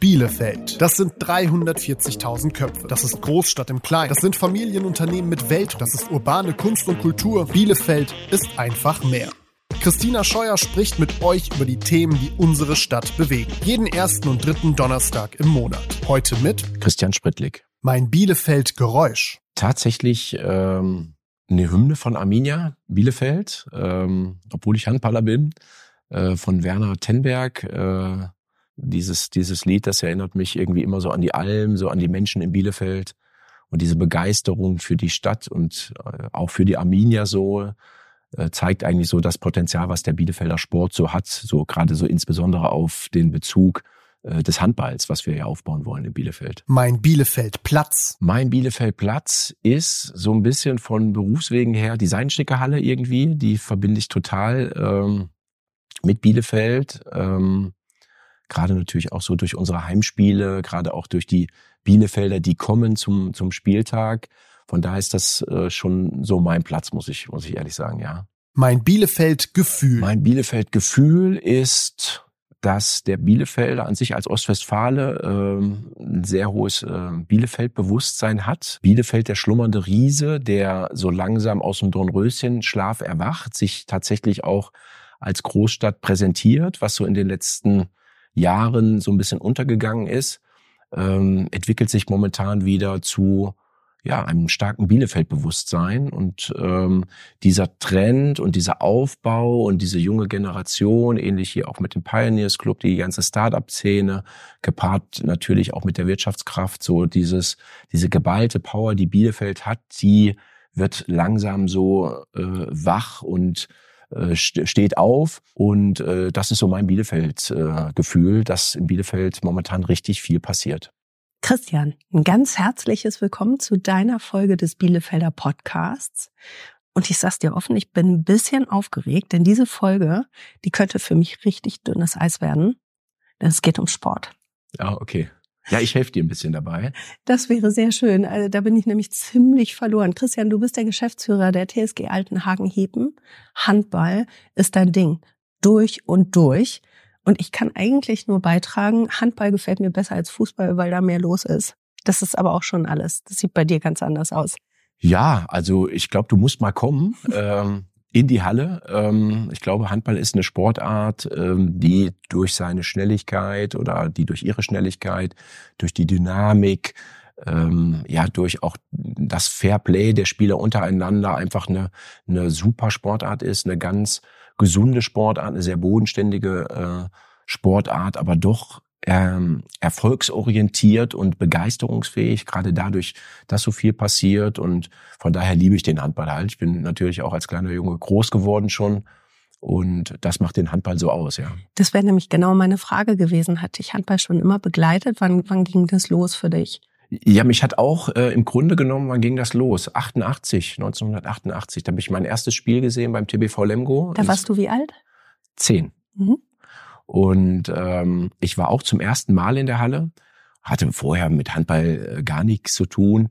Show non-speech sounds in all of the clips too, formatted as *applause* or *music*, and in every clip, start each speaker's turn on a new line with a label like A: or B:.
A: Bielefeld. Das sind 340.000 Köpfe. Das ist Großstadt im Kleinen. Das sind Familienunternehmen mit Welt. Das ist urbane Kunst und Kultur. Bielefeld ist einfach mehr. Christina Scheuer spricht mit euch über die Themen, die unsere Stadt bewegen. Jeden ersten und dritten Donnerstag im Monat. Heute mit
B: Christian Sprittlik.
A: Mein Bielefeld Geräusch.
B: Tatsächlich ähm, eine Hymne von Arminia Bielefeld, ähm, obwohl ich Handballer bin, äh, von Werner Tenberg. Äh, dieses, dieses Lied, das erinnert mich irgendwie immer so an die Alm, so an die Menschen in Bielefeld und diese Begeisterung für die Stadt und äh, auch für die Arminia so äh, zeigt eigentlich so das Potenzial, was der Bielefelder Sport so hat, so gerade so insbesondere auf den Bezug äh, des Handballs, was wir ja aufbauen wollen in Bielefeld.
A: Mein Bielefeld Platz.
B: Mein Bielefeld Platz ist so ein bisschen von Berufswegen her Designstickerhalle irgendwie, die verbinde ich total ähm, mit Bielefeld. Ähm, gerade natürlich auch so durch unsere Heimspiele, gerade auch durch die Bielefelder, die kommen zum, zum Spieltag. Von daher ist das äh, schon so mein Platz, muss ich, muss ich ehrlich sagen, ja.
A: Mein Bielefeld-Gefühl.
B: Mein Bielefeld-Gefühl ist, dass der Bielefelder an sich als Ostwestfale ähm, ein sehr hohes äh, Bielefeld-Bewusstsein hat. Bielefeld, der schlummernde Riese, der so langsam aus dem Dornröschen-Schlaf erwacht, sich tatsächlich auch als Großstadt präsentiert, was so in den letzten Jahren so ein bisschen untergegangen ist, ähm, entwickelt sich momentan wieder zu ja, einem starken Bielefeld-Bewusstsein. Und ähm, dieser Trend und dieser Aufbau und diese junge Generation, ähnlich hier auch mit dem Pioneers Club, die ganze Start-up-Szene, gepaart natürlich auch mit der Wirtschaftskraft, so dieses, diese geballte Power, die Bielefeld hat, die wird langsam so äh, wach und äh, steht auf und äh, das ist so mein Bielefeld-Gefühl, äh, dass in Bielefeld momentan richtig viel passiert.
C: Christian, ein ganz herzliches Willkommen zu deiner Folge des Bielefelder Podcasts. Und ich sag's dir offen, ich bin ein bisschen aufgeregt, denn diese Folge, die könnte für mich richtig dünnes Eis werden, denn es geht um Sport.
B: Ja, okay. Ja, ich helfe dir ein bisschen dabei.
C: Das wäre sehr schön. Also, da bin ich nämlich ziemlich verloren. Christian, du bist der Geschäftsführer der TSG Altenhagen-Hepen. Handball ist dein Ding. Durch und durch. Und ich kann eigentlich nur beitragen, Handball gefällt mir besser als Fußball, weil da mehr los ist. Das ist aber auch schon alles. Das sieht bei dir ganz anders aus.
B: Ja, also ich glaube, du musst mal kommen. *laughs* ähm, in die Halle. Ähm, ich glaube, Handball ist eine Sportart, ähm, die durch seine Schnelligkeit oder die durch ihre Schnelligkeit, durch die Dynamik, ähm, ja, durch auch das Fairplay der Spieler untereinander einfach eine, eine super Sportart ist, eine ganz gesunde Sportart, eine sehr bodenständige äh, Sportart, aber doch ähm, erfolgsorientiert und begeisterungsfähig, gerade dadurch, dass so viel passiert. Und von daher liebe ich den Handball halt. Ich bin natürlich auch als kleiner Junge groß geworden schon. Und das macht den Handball so aus, ja.
C: Das wäre nämlich genau meine Frage gewesen. Hat dich Handball schon immer begleitet? Wann, wann ging das los für dich?
B: Ja, mich hat auch äh, im Grunde genommen, wann ging das los? 88, 1988. Da habe ich mein erstes Spiel gesehen beim TBV Lemgo.
C: Da warst du wie alt?
B: Zehn. Mhm. Und ähm, ich war auch zum ersten Mal in der Halle, hatte vorher mit Handball äh, gar nichts zu tun,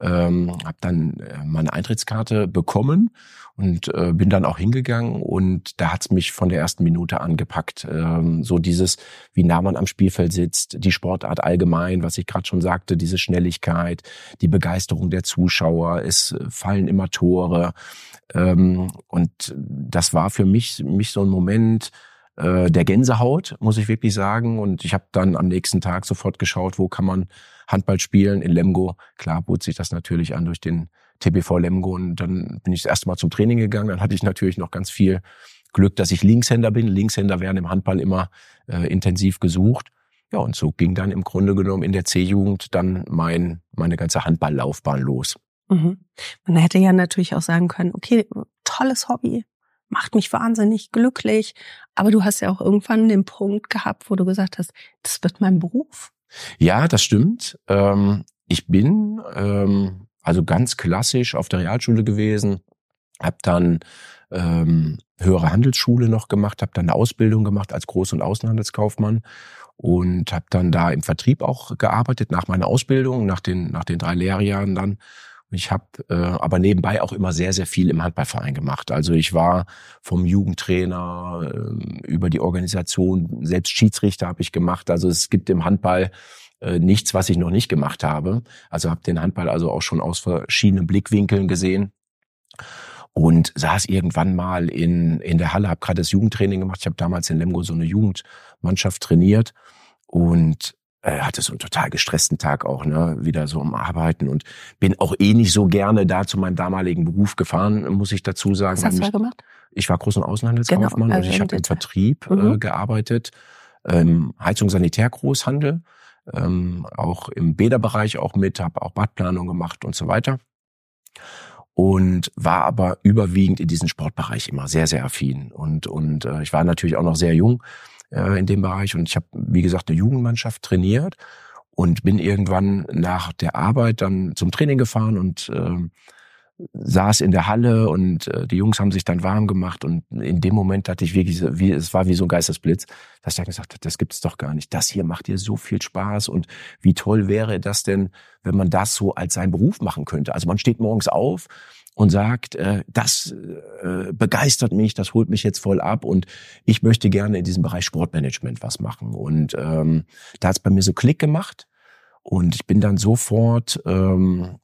B: ähm, habe dann äh, meine Eintrittskarte bekommen und äh, bin dann auch hingegangen und da hat's mich von der ersten Minute angepackt. Ähm, so dieses, wie nah man am Spielfeld sitzt, die Sportart allgemein, was ich gerade schon sagte, diese Schnelligkeit, die Begeisterung der Zuschauer, es fallen immer Tore. Ähm, und das war für mich, mich so ein Moment, äh, der Gänsehaut, muss ich wirklich sagen. Und ich habe dann am nächsten Tag sofort geschaut, wo kann man Handball spielen in Lemgo. Klar bot sich das natürlich an durch den TBV Lemgo. Und dann bin ich das erste Mal zum Training gegangen. Dann hatte ich natürlich noch ganz viel Glück, dass ich Linkshänder bin. Linkshänder werden im Handball immer äh, intensiv gesucht. Ja, und so ging dann im Grunde genommen in der C-Jugend dann mein, meine ganze Handballlaufbahn los.
C: Mhm. Man hätte ja natürlich auch sagen können, okay, tolles Hobby, macht mich wahnsinnig glücklich. Aber du hast ja auch irgendwann den Punkt gehabt, wo du gesagt hast, das wird mein Beruf.
B: Ja, das stimmt. Ähm, ich bin ähm, also ganz klassisch auf der Realschule gewesen, habe dann ähm, höhere Handelsschule noch gemacht, habe dann eine Ausbildung gemacht als Groß- und Außenhandelskaufmann und habe dann da im Vertrieb auch gearbeitet nach meiner Ausbildung, nach den nach den drei Lehrjahren dann Ich habe äh, aber nebenbei auch immer sehr, sehr viel im Handballverein gemacht. Also ich war vom Jugendtrainer äh, über die Organisation, selbst Schiedsrichter habe ich gemacht. Also es gibt im Handball äh, nichts, was ich noch nicht gemacht habe. Also habe den Handball also auch schon aus verschiedenen Blickwinkeln gesehen und saß irgendwann mal in, in der Halle, habe gerade das Jugendtraining gemacht. Ich habe damals in Lemgo so eine Jugendmannschaft trainiert und äh, hatte so einen total gestressten Tag auch, ne, wieder so am Arbeiten und bin auch eh nicht so gerne da zu meinem damaligen Beruf gefahren, muss ich dazu sagen.
C: Was hast du da gemacht?
B: Ich war Groß- und Außenhandelskaufmann
C: Genau,
B: und
C: also
B: ich habe
C: im.
B: Vertrieb
C: Mhm.
B: äh, gearbeitet, ähm, Heizung, Sanitär, Großhandel, ähm, auch im Bäderbereich auch mit, habe auch Badplanung gemacht und so weiter und war aber überwiegend in diesem Sportbereich immer sehr, sehr affin. Und, und äh, ich war natürlich auch noch sehr jung äh, in dem Bereich und ich habe, wie gesagt, eine Jugendmannschaft trainiert und bin irgendwann nach der Arbeit dann zum Training gefahren und ähm, saß in der Halle und äh, die Jungs haben sich dann warm gemacht und in dem Moment hatte ich wirklich, wie, es war wie so ein Geistesblitz, dass ich dann gesagt habe, das gibt's doch gar nicht. Das hier macht dir so viel Spaß und wie toll wäre das denn, wenn man das so als seinen Beruf machen könnte. Also man steht morgens auf und sagt, äh, das äh, begeistert mich, das holt mich jetzt voll ab und ich möchte gerne in diesem Bereich Sportmanagement was machen. Und ähm, da hat's bei mir so Klick gemacht und ich bin dann sofort ähm, äh,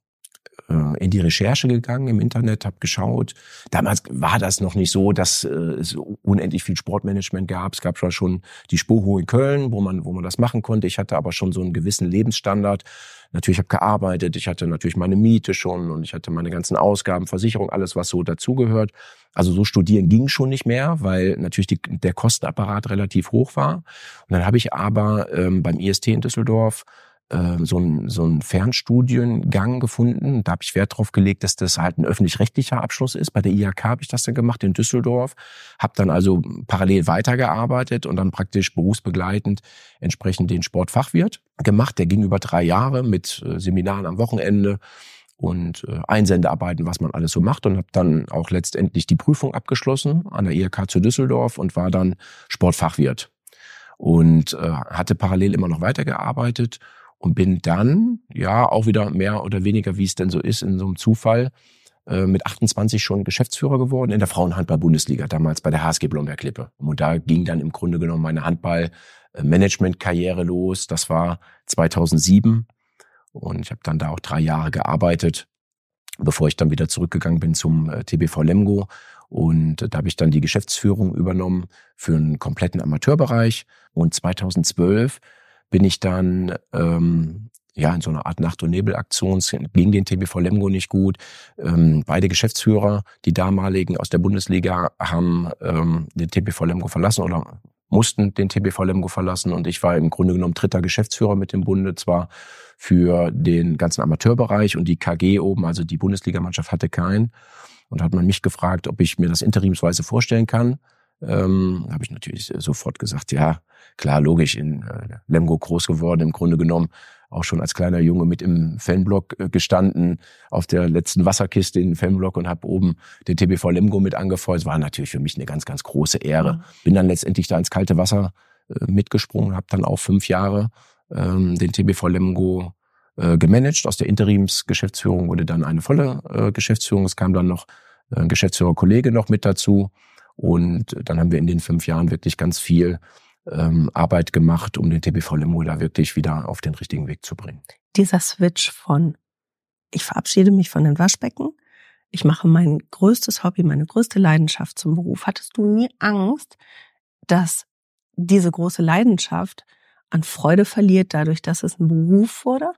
B: in die Recherche gegangen im Internet, habe geschaut. Damals war das noch nicht so, dass äh, es unendlich viel Sportmanagement gab. Es gab zwar schon die Spoho in Köln, wo man, wo man das machen konnte. Ich hatte aber schon so einen gewissen Lebensstandard. Natürlich habe gearbeitet, ich hatte natürlich meine Miete schon und ich hatte meine ganzen Ausgaben, Versicherung, alles, was so dazugehört. Also so studieren ging schon nicht mehr, weil natürlich die, der Kostenapparat relativ hoch war. Und dann habe ich aber ähm, beim IST in Düsseldorf äh, so ein, so ein Fernstudiengang gefunden. Da habe ich Wert drauf gelegt, dass das halt ein öffentlich-rechtlicher Abschluss ist. Bei der IHK habe ich das dann gemacht in Düsseldorf. Habe dann also parallel weitergearbeitet und dann praktisch berufsbegleitend entsprechend den Sportfachwirt gemacht. Der ging über drei Jahre mit äh, Seminaren am Wochenende und äh, Einsendearbeiten, was man alles so macht und habe dann auch letztendlich die Prüfung abgeschlossen an der IHK zu Düsseldorf und war dann Sportfachwirt und äh, hatte parallel immer noch weitergearbeitet und bin dann, ja, auch wieder mehr oder weniger, wie es denn so ist, in so einem Zufall, äh, mit 28 schon Geschäftsführer geworden in der Frauenhandball-Bundesliga, damals bei der HSG Blomberg-Lippe. Und da ging dann im Grunde genommen meine Handball-Management-Karriere los. Das war 2007 und ich habe dann da auch drei Jahre gearbeitet, bevor ich dann wieder zurückgegangen bin zum äh, TBV Lemgo. Und da habe ich dann die Geschäftsführung übernommen für einen kompletten Amateurbereich. Und 2012 bin ich dann ähm, ja in so einer Art Nacht- und Nebelaktion es ging den TBV Lemgo nicht gut. Ähm, beide Geschäftsführer, die damaligen aus der Bundesliga, haben ähm, den TBV Lemgo verlassen oder mussten den TBV Lemgo verlassen und ich war im Grunde genommen dritter Geschäftsführer mit dem Bunde, zwar für den ganzen Amateurbereich und die KG oben, also die Bundesligamannschaft hatte keinen. Und hat man mich gefragt, ob ich mir das interimsweise vorstellen kann. Ähm, habe ich natürlich sofort gesagt, ja, klar, logisch, in äh, Lemgo groß geworden, im Grunde genommen auch schon als kleiner Junge mit im Fanblock äh, gestanden, auf der letzten Wasserkiste in Fanblock und habe oben den TBV Lemgo mit angefeuert. Es war natürlich für mich eine ganz, ganz große Ehre. Bin dann letztendlich da ins kalte Wasser äh, mitgesprungen, habe dann auch fünf Jahre ähm, den TBV Lemgo äh, gemanagt. Aus der Interimsgeschäftsführung wurde dann eine volle äh, Geschäftsführung. Es kam dann noch äh, ein Geschäftsführerkollege noch mit dazu. Und dann haben wir in den fünf Jahren wirklich ganz viel ähm, Arbeit gemacht, um den TBV Lemgo da wirklich wieder auf den richtigen Weg zu bringen.
C: Dieser Switch von, ich verabschiede mich von den Waschbecken, ich mache mein größtes Hobby, meine größte Leidenschaft zum Beruf. Hattest du nie Angst, dass diese große Leidenschaft an Freude verliert, dadurch, dass es ein Beruf wurde?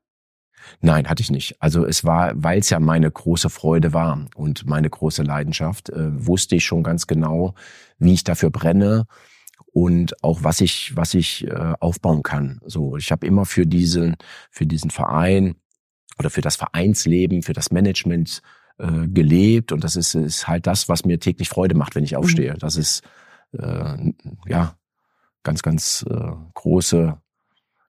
B: Nein, hatte ich nicht. Also es war, weil es ja meine große Freude war und meine große Leidenschaft, äh, wusste ich schon ganz genau, wie ich dafür brenne und auch was ich was ich äh, aufbauen kann. So, ich habe immer für diesen für diesen Verein oder für das Vereinsleben, für das Management äh, gelebt und das ist, ist halt das, was mir täglich Freude macht, wenn ich aufstehe. Das ist äh, ja ganz ganz äh, große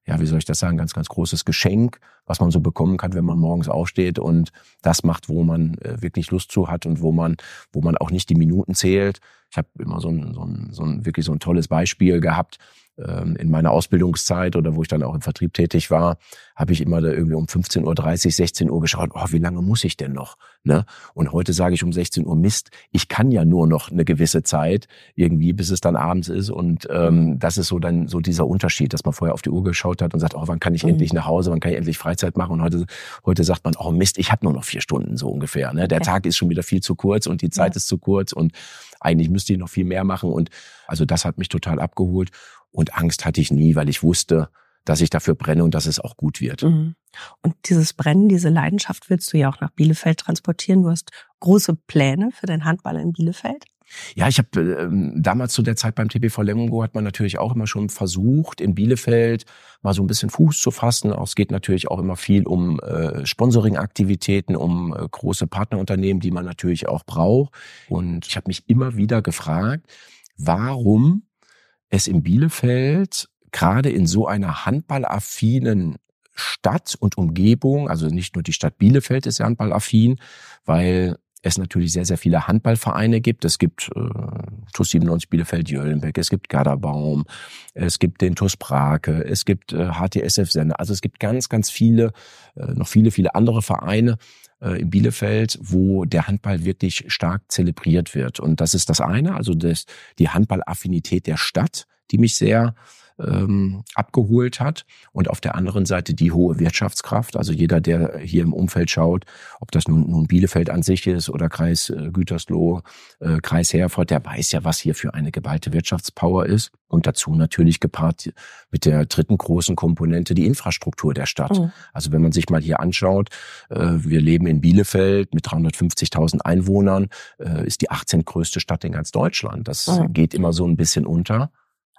B: ja, wie soll ich das sagen, ganz, ganz großes Geschenk, was man so bekommen kann, wenn man morgens aufsteht und das macht, wo man äh, wirklich Lust zu hat und wo man, wo man auch nicht die Minuten zählt. Ich habe immer so ein, so ein, so ein wirklich so ein tolles Beispiel gehabt. Ähm, in meiner Ausbildungszeit oder wo ich dann auch im Vertrieb tätig war, habe ich immer da irgendwie um 15.30 Uhr, 16 Uhr geschaut, oh, wie lange muss ich denn noch? Ne? Und heute sage ich um 16 Uhr, Mist, ich kann ja nur noch eine gewisse Zeit irgendwie, bis es dann abends ist. Und ähm, das ist so dann so dieser Unterschied, dass man vorher auf die Uhr geschaut hat und sagt, oh, wann kann ich mhm. endlich nach Hause, wann kann ich endlich Freizeit machen? Und heute, heute sagt man, oh Mist, ich habe nur noch vier Stunden so ungefähr. Ne? Der ja. Tag ist schon wieder viel zu kurz und die Zeit ja. ist zu kurz und eigentlich müsste ich noch viel mehr machen. Und also das hat mich total abgeholt. Und Angst hatte ich nie, weil ich wusste, dass ich dafür brenne und dass es auch gut wird. Mhm.
C: Und dieses Brennen, diese Leidenschaft willst du ja auch nach Bielefeld transportieren. Du hast große Pläne für den Handball in Bielefeld.
B: Ja, ich habe äh, damals zu der Zeit beim TPV Lemgo hat man natürlich auch immer schon versucht, in Bielefeld mal so ein bisschen Fuß zu fassen. Auch es geht natürlich auch immer viel um äh, Sponsoring-Aktivitäten, um äh, große Partnerunternehmen, die man natürlich auch braucht. Und ich habe mich immer wieder gefragt, warum es in Bielefeld gerade in so einer handballaffinen Stadt und Umgebung, also nicht nur die Stadt Bielefeld ist handballaffin, weil es natürlich sehr, sehr viele Handballvereine gibt. Es gibt äh, TuS 97 Bielefeld Jöllenbeck, es gibt Garderbaum, es gibt den TuS Prake, es gibt äh, HTSF Sender. Also es gibt ganz, ganz viele, äh, noch viele, viele andere Vereine in Bielefeld, wo der Handball wirklich stark zelebriert wird. Und das ist das eine, also das, die Handballaffinität der Stadt, die mich sehr ähm, abgeholt hat und auf der anderen Seite die hohe Wirtschaftskraft. Also jeder, der hier im Umfeld schaut, ob das nun, nun Bielefeld an sich ist oder Kreis äh, Gütersloh, äh, Kreis Herford, der weiß ja, was hier für eine geballte Wirtschaftspower ist. Und dazu natürlich gepaart mit der dritten großen Komponente die Infrastruktur der Stadt. Mhm. Also wenn man sich mal hier anschaut, äh, wir leben in Bielefeld mit 350.000 Einwohnern, äh, ist die 18 größte Stadt in ganz Deutschland. Das mhm. geht immer so ein bisschen unter.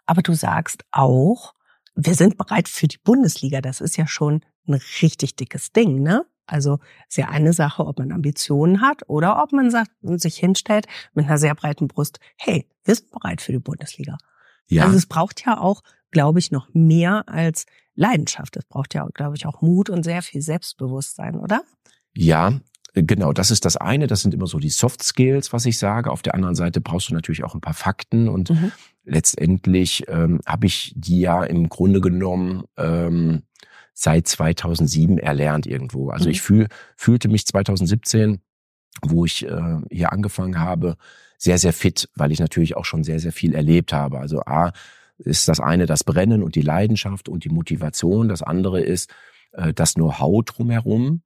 C: Aber du sagst auch, wir sind bereit für die Bundesliga. Das ist ja schon ein richtig dickes Ding, ne? Also ist ja eine Sache, ob man Ambitionen hat oder ob man sagt sich hinstellt mit einer sehr breiten Brust, hey, wir sind bereit für die Bundesliga. Ja. Also es braucht ja auch, glaube ich, noch mehr als Leidenschaft. Es braucht ja, glaube ich, auch Mut und sehr viel Selbstbewusstsein, oder?
B: Ja, Genau, das ist das eine. Das sind immer so die Soft Skills, was ich sage. Auf der anderen Seite brauchst du natürlich auch ein paar Fakten und mhm. letztendlich ähm, habe ich die ja im Grunde genommen ähm, seit 2007 erlernt irgendwo. Also mhm. ich fühl, fühlte mich 2017, wo ich äh, hier angefangen habe, sehr, sehr fit, weil ich natürlich auch schon sehr, sehr viel erlebt habe. Also A ist das eine das Brennen und die Leidenschaft und die Motivation. Das andere ist äh, das Know-how drumherum.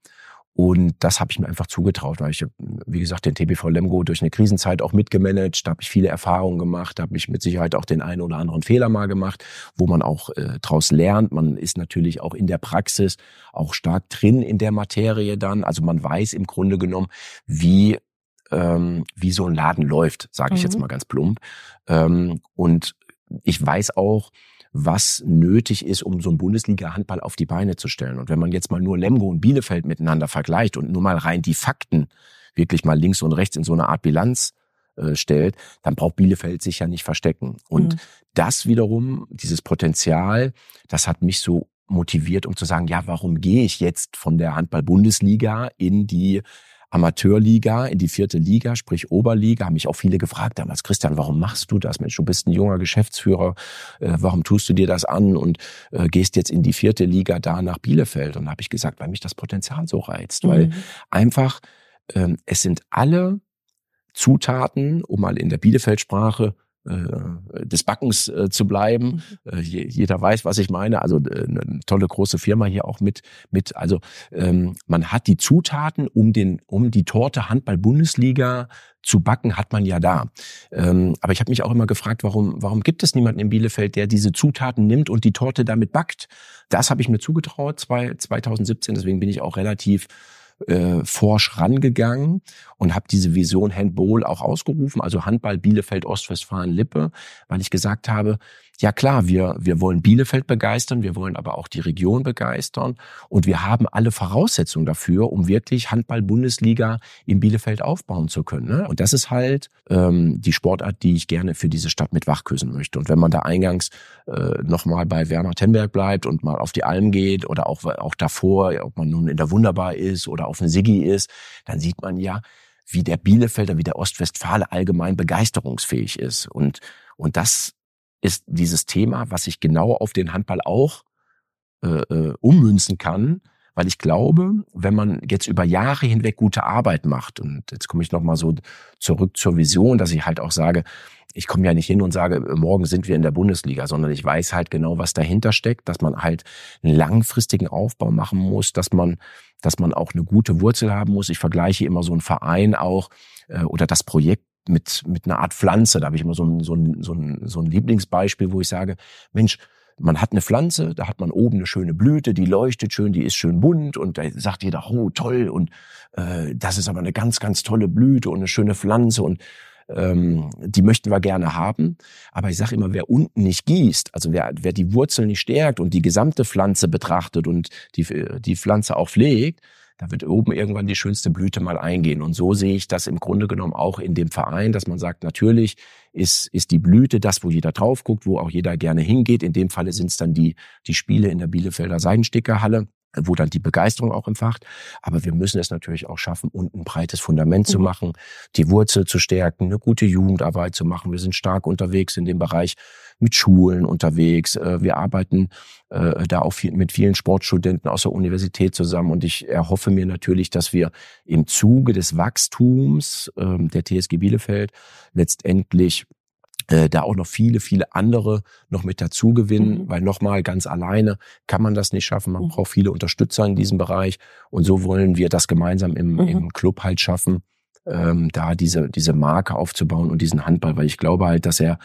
B: Und das habe ich mir einfach zugetraut, weil ich, wie gesagt, den TBV Lemgo durch eine Krisenzeit auch mitgemanagt, da habe ich viele Erfahrungen gemacht, habe ich mit Sicherheit auch den einen oder anderen Fehler mal gemacht, wo man auch äh, daraus lernt. Man ist natürlich auch in der Praxis auch stark drin in der Materie dann. Also man weiß im Grunde genommen, wie ähm, wie so ein Laden läuft, sage ich mhm. jetzt mal ganz plump. Ähm, und ich weiß auch, was nötig ist, um so ein Bundesliga-Handball auf die Beine zu stellen. Und wenn man jetzt mal nur Lemgo und Bielefeld miteinander vergleicht und nur mal rein die Fakten wirklich mal links und rechts in so eine Art Bilanz äh, stellt, dann braucht Bielefeld sich ja nicht verstecken. Und mhm. das wiederum, dieses Potenzial, das hat mich so motiviert, um zu sagen, ja, warum gehe ich jetzt von der Handball-Bundesliga in die Amateurliga in die vierte Liga, sprich Oberliga, haben mich auch viele gefragt damals, Christian, warum machst du das? Mensch, du bist ein junger Geschäftsführer, äh, warum tust du dir das an und äh, gehst jetzt in die vierte Liga da nach Bielefeld? Und da habe ich gesagt, weil mich das Potenzial so reizt, mhm. weil einfach ähm, es sind alle Zutaten, um mal in der Bielefeld-Sprache des Backens äh, zu bleiben. Mhm. Äh, jeder weiß, was ich meine. Also äh, eine tolle große Firma hier auch mit mit. Also ähm, man hat die Zutaten, um den um die Torte Handball Bundesliga zu backen, hat man ja da. Ähm, aber ich habe mich auch immer gefragt, warum warum gibt es niemanden in Bielefeld, der diese Zutaten nimmt und die Torte damit backt? Das habe ich mir zugetraut 2017. Deswegen bin ich auch relativ äh, forsch rangegangen und habe diese Vision Handball auch ausgerufen, also Handball Bielefeld Ostwestfalen Lippe, weil ich gesagt habe, ja klar, wir, wir wollen Bielefeld begeistern, wir wollen aber auch die Region begeistern und wir haben alle Voraussetzungen dafür, um wirklich Handball-Bundesliga in Bielefeld aufbauen zu können. Ne? Und das ist halt ähm, die Sportart, die ich gerne für diese Stadt mit wachküssen möchte. Und wenn man da eingangs äh, nochmal bei Werner Tenberg bleibt und mal auf die Alm geht oder auch, auch davor, ob man nun in der Wunderbar ist oder auf dem Siggi ist, dann sieht man ja, wie der Bielefelder, wie der Ostwestfale allgemein begeisterungsfähig ist. Und, und das ist dieses Thema, was ich genau auf den Handball auch äh, äh, ummünzen kann, weil ich glaube, wenn man jetzt über Jahre hinweg gute Arbeit macht, und jetzt komme ich nochmal so zurück zur Vision, dass ich halt auch sage, ich komme ja nicht hin und sage, morgen sind wir in der Bundesliga, sondern ich weiß halt genau, was dahinter steckt, dass man halt einen langfristigen Aufbau machen muss, dass man, dass man auch eine gute Wurzel haben muss. Ich vergleiche immer so einen Verein auch äh, oder das Projekt mit, mit einer Art Pflanze. Da habe ich immer so ein, so, ein, so, ein, so ein Lieblingsbeispiel, wo ich sage, Mensch, man hat eine Pflanze, da hat man oben eine schöne Blüte, die leuchtet schön, die ist schön bunt und da sagt jeder, oh toll und äh, das ist aber eine ganz, ganz tolle Blüte und eine schöne Pflanze und ähm, die möchten wir gerne haben. Aber ich sage immer, wer unten nicht gießt, also wer, wer die Wurzeln nicht stärkt und die gesamte Pflanze betrachtet und die, die Pflanze auch pflegt, da wird oben irgendwann die schönste Blüte mal eingehen. Und so sehe ich das im Grunde genommen auch in dem Verein, dass man sagt, natürlich ist, ist die Blüte das, wo jeder drauf guckt, wo auch jeder gerne hingeht. In dem Falle sind es dann die, die Spiele in der Bielefelder Seidenstickerhalle wo dann die Begeisterung auch empfacht. Aber wir müssen es natürlich auch schaffen, unten ein breites Fundament mhm. zu machen, die Wurzel zu stärken, eine gute Jugendarbeit zu machen. Wir sind stark unterwegs in dem Bereich mit Schulen unterwegs. Äh, wir arbeiten äh, da auch viel, mit vielen Sportstudenten aus der Universität zusammen. Und ich erhoffe mir natürlich, dass wir im Zuge des Wachstums ähm, der TSG Bielefeld letztendlich äh, da auch noch viele, viele andere noch mit dazu gewinnen, mhm. weil nochmal ganz alleine kann man das nicht schaffen. Man mhm. braucht viele Unterstützer in diesem Bereich und so wollen wir das gemeinsam im, mhm. im Club halt schaffen, ähm, da diese, diese Marke aufzubauen und diesen Handball, weil ich glaube halt, dass er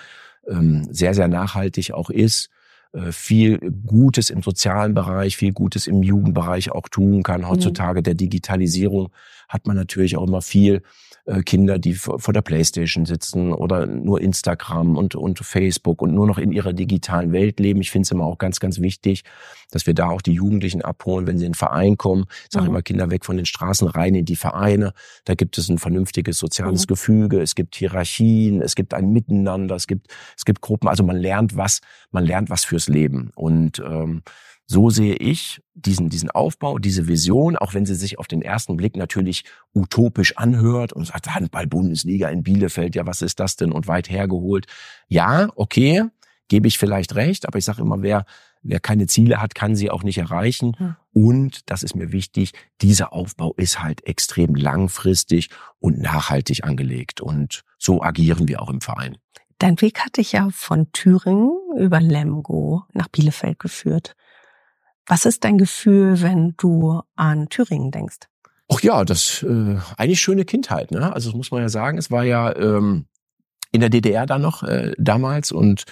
B: ähm, sehr, sehr nachhaltig auch ist äh, viel Gutes im sozialen Bereich, viel Gutes im Jugendbereich auch tun kann. Mhm. Heutzutage der Digitalisierung hat man natürlich auch immer viel Kinder, die vor der Playstation sitzen oder nur Instagram und, und Facebook und nur noch in ihrer digitalen Welt leben. Ich finde es immer auch ganz, ganz wichtig, dass wir da auch die Jugendlichen abholen, wenn sie in den Verein kommen. Ich sage mhm. immer, Kinder weg von den Straßen rein in die Vereine. Da gibt es ein vernünftiges soziales mhm. Gefüge, es gibt Hierarchien, es gibt ein Miteinander, es gibt, es gibt Gruppen. Also man lernt was, man lernt was fürs Leben. Und ähm, so sehe ich diesen, diesen Aufbau, diese Vision, auch wenn sie sich auf den ersten Blick natürlich utopisch anhört und sagt, Handball-Bundesliga in Bielefeld, ja, was ist das denn und weit hergeholt. Ja, okay, gebe ich vielleicht recht, aber ich sage immer, wer, wer keine Ziele hat, kann sie auch nicht erreichen. Hm. Und, das ist mir wichtig, dieser Aufbau ist halt extrem langfristig und nachhaltig angelegt. Und so agieren wir auch im Verein.
C: Dein Weg hat dich ja von Thüringen über Lemgo nach Bielefeld geführt. Was ist dein Gefühl, wenn du an Thüringen denkst?
B: Ach ja, das äh, eigentlich schöne Kindheit. Ne? Also das muss man ja sagen. Es war ja ähm, in der DDR da noch äh, damals und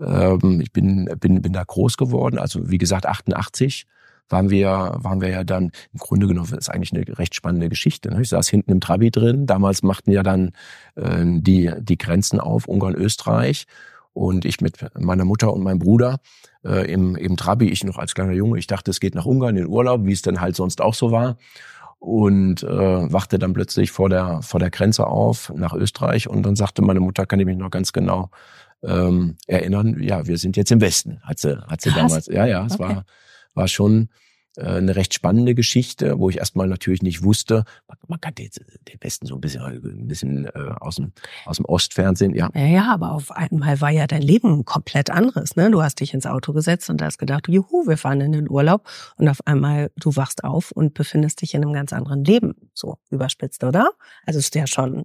B: ähm, ich bin, bin, bin da groß geworden. Also wie gesagt, 88 waren wir, waren wir ja dann, im Grunde genommen ist eigentlich eine recht spannende Geschichte. Ne? Ich saß hinten im Trabi drin. Damals machten ja dann äh, die, die Grenzen auf, Ungarn, Österreich und ich mit meiner Mutter und meinem Bruder äh, im, im Trabi, ich noch als kleiner Junge, ich dachte, es geht nach Ungarn in Urlaub, wie es dann halt sonst auch so war und äh, wachte dann plötzlich vor der vor der Grenze auf nach Österreich und dann sagte meine Mutter, kann ich mich noch ganz genau ähm, erinnern, ja, wir sind jetzt im Westen, hat sie hat sie Krass. damals, ja ja, es okay. war war schon eine recht spannende Geschichte, wo ich erstmal natürlich nicht wusste, man, man kannte jetzt den Westen so ein bisschen, ein bisschen äh, aus, dem, aus dem Ostfernsehen, ja.
C: ja. Ja, aber auf einmal war ja dein Leben komplett anderes. Ne? Du hast dich ins Auto gesetzt und hast gedacht, juhu, wir fahren in den Urlaub und auf einmal du wachst auf und befindest dich in einem ganz anderen Leben. So überspitzt, oder? Also ist ja schon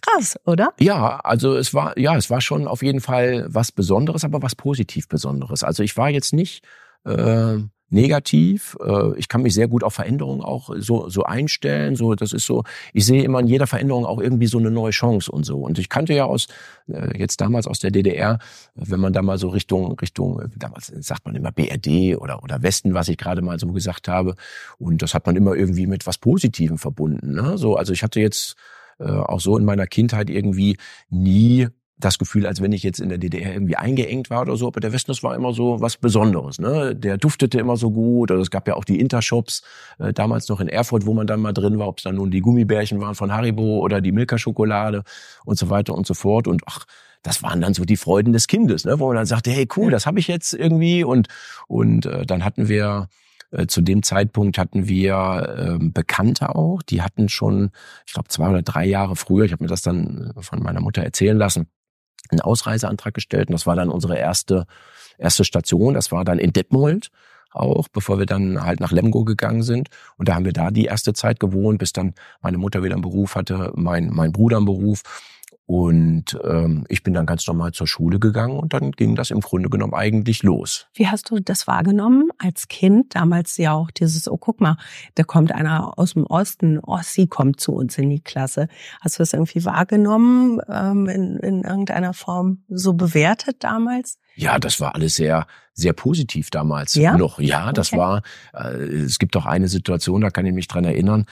C: krass, oder?
B: Ja, also es war, ja, es war schon auf jeden Fall was Besonderes, aber was positiv Besonderes. Also ich war jetzt nicht äh, negativ. Äh, ich kann mich sehr gut auf Veränderungen auch so, so einstellen. So, das ist so, ich sehe immer in jeder Veränderung auch irgendwie so eine neue Chance und so. Und ich kannte ja aus, äh, jetzt damals aus der DDR, wenn man da mal so Richtung, Richtung, damals sagt man immer BRD oder, oder Westen, was ich gerade mal so gesagt habe. Und das hat man immer irgendwie mit was Positivem verbunden. Ne? So, also ich hatte jetzt äh, auch so in meiner Kindheit irgendwie nie das Gefühl, als wenn ich jetzt in der DDR irgendwie eingeengt war oder so. Aber der Westen, das war immer so was Besonderes. Ne? Der duftete immer so gut. Oder es gab ja auch die Intershops äh, damals noch in Erfurt, wo man dann mal drin war, ob es dann nun die Gummibärchen waren von Haribo oder die Milka-Schokolade und so weiter und so fort. Und ach, das waren dann so die Freuden des Kindes, ne? wo man dann sagte, hey cool, das habe ich jetzt irgendwie. Und, und äh, dann hatten wir äh, zu dem Zeitpunkt hatten wir äh, Bekannte auch, die hatten schon, ich glaube, zwei oder drei Jahre früher, ich habe mir das dann äh, von meiner Mutter erzählen lassen, einen Ausreiseantrag gestellt und das war dann unsere erste, erste Station. Das war dann in Detmold auch, bevor wir dann halt nach Lemgo gegangen sind. Und da haben wir da die erste Zeit gewohnt, bis dann meine Mutter wieder einen Beruf hatte, mein, mein Bruder einen Beruf. Und ähm, ich bin dann ganz normal zur Schule gegangen und dann ging das im Grunde genommen eigentlich los.
C: Wie hast du das wahrgenommen als Kind? Damals ja auch dieses, oh guck mal, da kommt einer aus dem Osten, Ossi kommt zu uns in die Klasse. Hast du das irgendwie wahrgenommen, ähm, in, in irgendeiner Form so bewertet damals?
B: Ja, das war alles sehr, sehr positiv damals
C: ja?
B: noch. Ja, das okay. war, äh, es gibt auch eine Situation, da kann ich mich dran erinnern.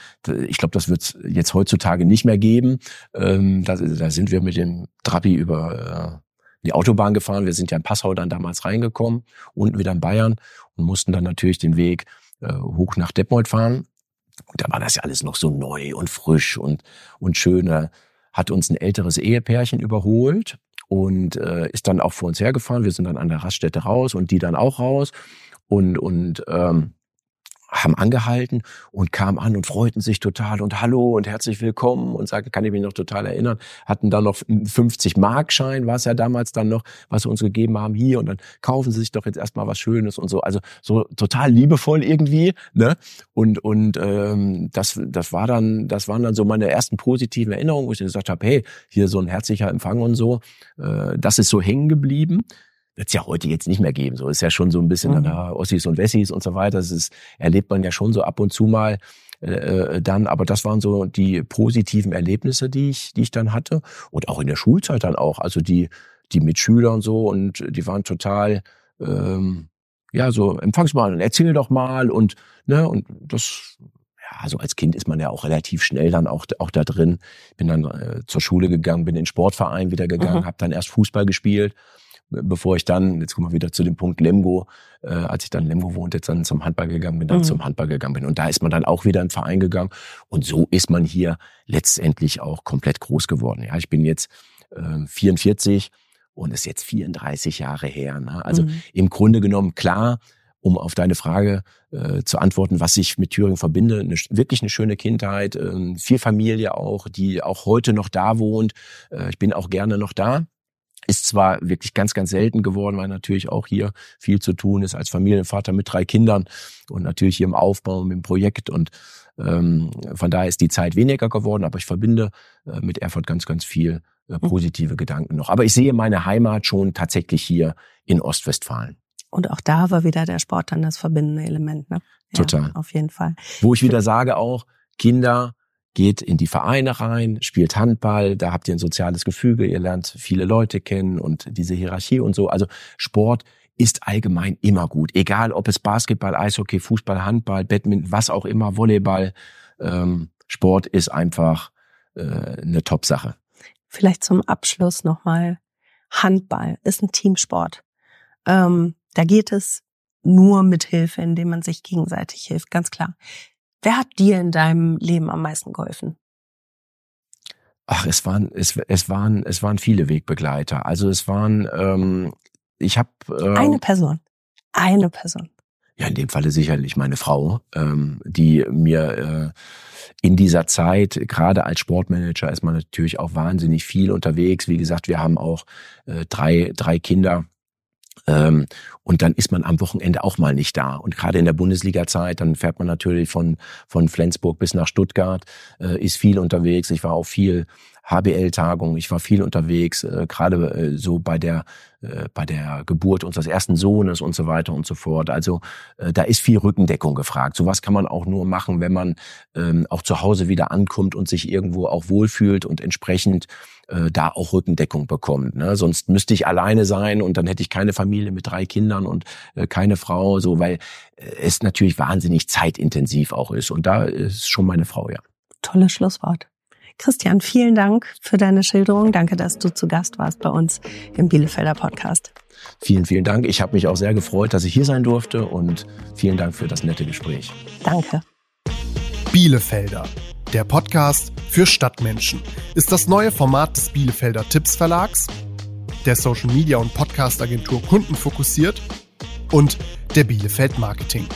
B: Ich glaube, das wird es jetzt heutzutage nicht mehr geben. Ähm, da, da sind wir mit dem Trabi über äh, die Autobahn gefahren. Wir sind ja in Passau dann damals reingekommen, unten wieder in Bayern und mussten dann natürlich den Weg äh, hoch nach Detmold fahren. Und da war das ja alles noch so neu und frisch und, und schön. Da hat uns ein älteres Ehepärchen überholt und äh, ist dann auch vor uns hergefahren. Wir sind dann an der Raststätte raus und die dann auch raus und und ähm, haben angehalten und kamen an und freuten sich total und hallo und herzlich willkommen und sagten, kann ich mich noch total erinnern, hatten dann noch 50 Markschein, war es ja damals dann noch, was sie uns gegeben haben hier und dann kaufen sie sich doch jetzt erstmal was Schönes und so, also so total liebevoll irgendwie, ne? Und und ähm, das das war dann das waren dann so meine ersten positiven Erinnerungen, wo ich gesagt habe, hey, hier so ein herzlicher Empfang und so, äh, das ist so hängen geblieben wird es ja heute jetzt nicht mehr geben. So ist ja schon so ein bisschen mhm. da Ossis und Wessis und so weiter. Das ist, erlebt man ja schon so ab und zu mal äh, äh, dann. Aber das waren so die positiven Erlebnisse, die ich, die ich dann hatte. Und auch in der Schulzeit dann auch. Also die, die Mitschüler und so und die waren total, ähm, ja, so empfangsmal und erzähl doch mal und, ne, und das, ja, also als Kind ist man ja auch relativ schnell dann auch, auch da drin. Bin dann äh, zur Schule gegangen, bin in den Sportverein wieder gegangen, mhm. habe dann erst Fußball gespielt bevor ich dann, jetzt kommen wir wieder zu dem Punkt Lemgo, äh, als ich dann in Lemgo wohnte, jetzt dann zum Handball gegangen bin, dann mhm. zum Handball gegangen bin. Und da ist man dann auch wieder in den Verein gegangen. Und so ist man hier letztendlich auch komplett groß geworden. Ja, ich bin jetzt äh, 44 und ist jetzt 34 Jahre her. Ne? Also mhm. im Grunde genommen klar, um auf deine Frage äh, zu antworten, was ich mit Thüringen verbinde. Eine, wirklich eine schöne Kindheit, äh, viel Familie auch, die auch heute noch da wohnt. Äh, ich bin auch gerne noch da. Ist zwar wirklich ganz, ganz selten geworden, weil natürlich auch hier viel zu tun ist als Familienvater mit drei Kindern und natürlich hier im Aufbau, im Projekt und ähm, von daher ist die Zeit weniger geworden, aber ich verbinde äh, mit Erfurt ganz, ganz viel äh, mhm. positive mhm. Gedanken noch. Aber ich sehe meine Heimat schon tatsächlich hier in Ostwestfalen.
C: Und auch da war wieder der Sport dann das verbindende Element, ne?
B: Ja, Total.
C: Auf jeden Fall.
B: Wo ich wieder sage auch, Kinder geht in die Vereine rein, spielt Handball, da habt ihr ein soziales Gefüge, ihr lernt viele Leute kennen und diese Hierarchie und so. Also Sport ist allgemein immer gut, egal ob es Basketball, Eishockey, Fußball, Handball, Badminton, was auch immer, Volleyball. Ähm, Sport ist einfach äh, eine Top-Sache.
C: Vielleicht zum Abschluss nochmal. Handball ist ein Teamsport. Ähm, da geht es nur mit Hilfe, indem man sich gegenseitig hilft, ganz klar. Wer hat dir in deinem Leben am meisten geholfen?
B: Ach, es waren es, es waren es waren viele Wegbegleiter. Also es waren ähm, ich habe
C: äh, eine Person, eine Person.
B: Ja, in dem Falle sicherlich meine Frau, ähm, die mir äh, in dieser Zeit, gerade als Sportmanager, ist man natürlich auch wahnsinnig viel unterwegs. Wie gesagt, wir haben auch äh, drei drei Kinder ähm, und dann ist man am Wochenende auch mal nicht da. Und gerade in der Bundesliga-Zeit, dann fährt man natürlich von, von Flensburg bis nach Stuttgart, äh, ist viel unterwegs. Ich war auch viel HBL-Tagung, ich war viel unterwegs, äh, gerade äh, so bei der äh, bei der Geburt unseres ersten Sohnes und so weiter und so fort. Also äh, da ist viel Rückendeckung gefragt. Sowas kann man auch nur machen, wenn man ähm, auch zu Hause wieder ankommt und sich irgendwo auch wohlfühlt und entsprechend äh, da auch Rückendeckung bekommt. Ne? Sonst müsste ich alleine sein und dann hätte ich keine Familie mit drei Kindern und äh, keine Frau, so weil äh, es natürlich wahnsinnig zeitintensiv auch ist. Und da ist schon meine Frau, ja.
C: Tolles Schlusswort. Christian, vielen Dank für deine Schilderung. Danke, dass du zu Gast warst bei uns im Bielefelder Podcast.
B: Vielen, vielen Dank. Ich habe mich auch sehr gefreut, dass ich hier sein durfte und vielen Dank für das nette Gespräch.
C: Danke.
A: Bielefelder, der Podcast für Stadtmenschen, ist das neue Format des Bielefelder Tipps Verlags, der Social Media und Podcast Agentur Kunden fokussiert und der Bielefeld Marketing.